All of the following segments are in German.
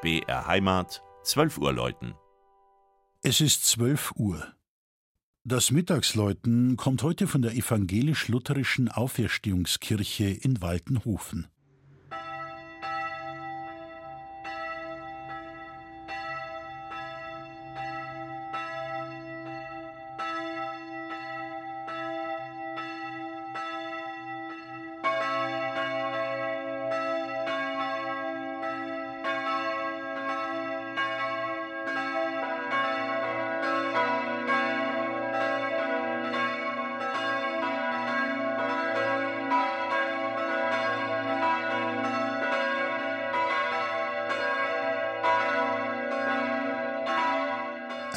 BR Heimat, 12 Uhr läuten. Es ist 12 Uhr. Das Mittagsläuten kommt heute von der evangelisch-lutherischen Auferstehungskirche in Waltenhofen.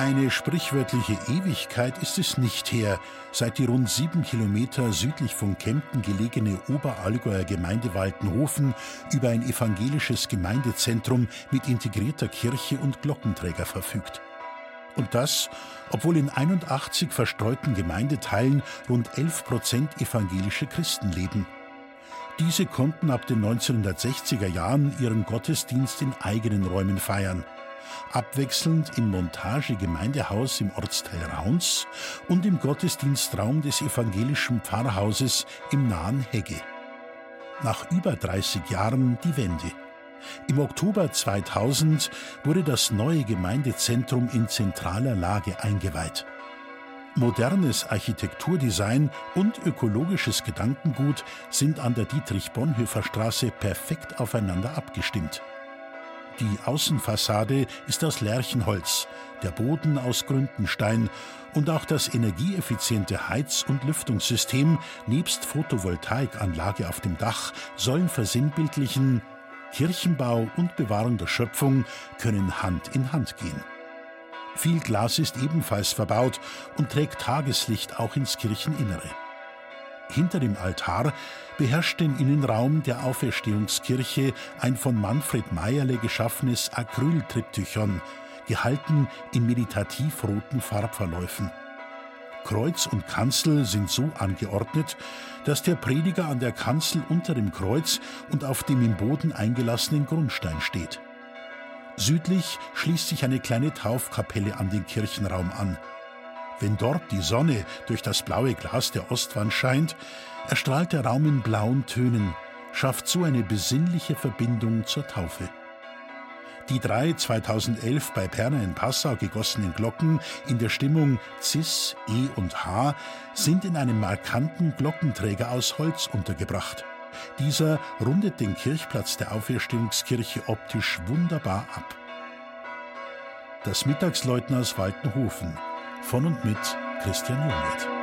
Eine sprichwörtliche Ewigkeit ist es nicht her, seit die rund sieben Kilometer südlich von Kempten gelegene Oberallgäuer Gemeinde Waltenhofen über ein evangelisches Gemeindezentrum mit integrierter Kirche und Glockenträger verfügt. Und das, obwohl in 81 verstreuten Gemeindeteilen rund 11 Prozent evangelische Christen leben. Diese konnten ab den 1960er Jahren ihren Gottesdienst in eigenen Räumen feiern abwechselnd im Montage-Gemeindehaus im Ortsteil Rauns und im Gottesdienstraum des evangelischen Pfarrhauses im nahen Hegge. Nach über 30 Jahren die Wende. Im Oktober 2000 wurde das neue Gemeindezentrum in zentraler Lage eingeweiht. Modernes Architekturdesign und ökologisches Gedankengut sind an der Dietrich-Bonhoeffer Straße perfekt aufeinander abgestimmt. Die Außenfassade ist aus Lärchenholz, der Boden aus Gründenstein und auch das energieeffiziente Heiz- und Lüftungssystem nebst Photovoltaikanlage auf dem Dach sollen versinnbildlichen Kirchenbau und Bewahrung der Schöpfung können Hand in Hand gehen. Viel Glas ist ebenfalls verbaut und trägt Tageslicht auch ins Kircheninnere. Hinter dem Altar beherrscht den Innenraum der Auferstehungskirche ein von Manfred Meierle geschaffenes Acryltriptychon, gehalten in meditativ roten Farbverläufen. Kreuz und Kanzel sind so angeordnet, dass der Prediger an der Kanzel unter dem Kreuz und auf dem im Boden eingelassenen Grundstein steht. Südlich schließt sich eine kleine Taufkapelle an den Kirchenraum an. Wenn dort die Sonne durch das blaue Glas der Ostwand scheint, erstrahlt der Raum in blauen Tönen, schafft so eine besinnliche Verbindung zur Taufe. Die drei 2011 bei Perner in Passau gegossenen Glocken in der Stimmung Cis, E und H sind in einem markanten Glockenträger aus Holz untergebracht. Dieser rundet den Kirchplatz der Auferstehungskirche optisch wunderbar ab. Das Mittagsläuten aus Waltenhofen von und mit Christian Jungwirth.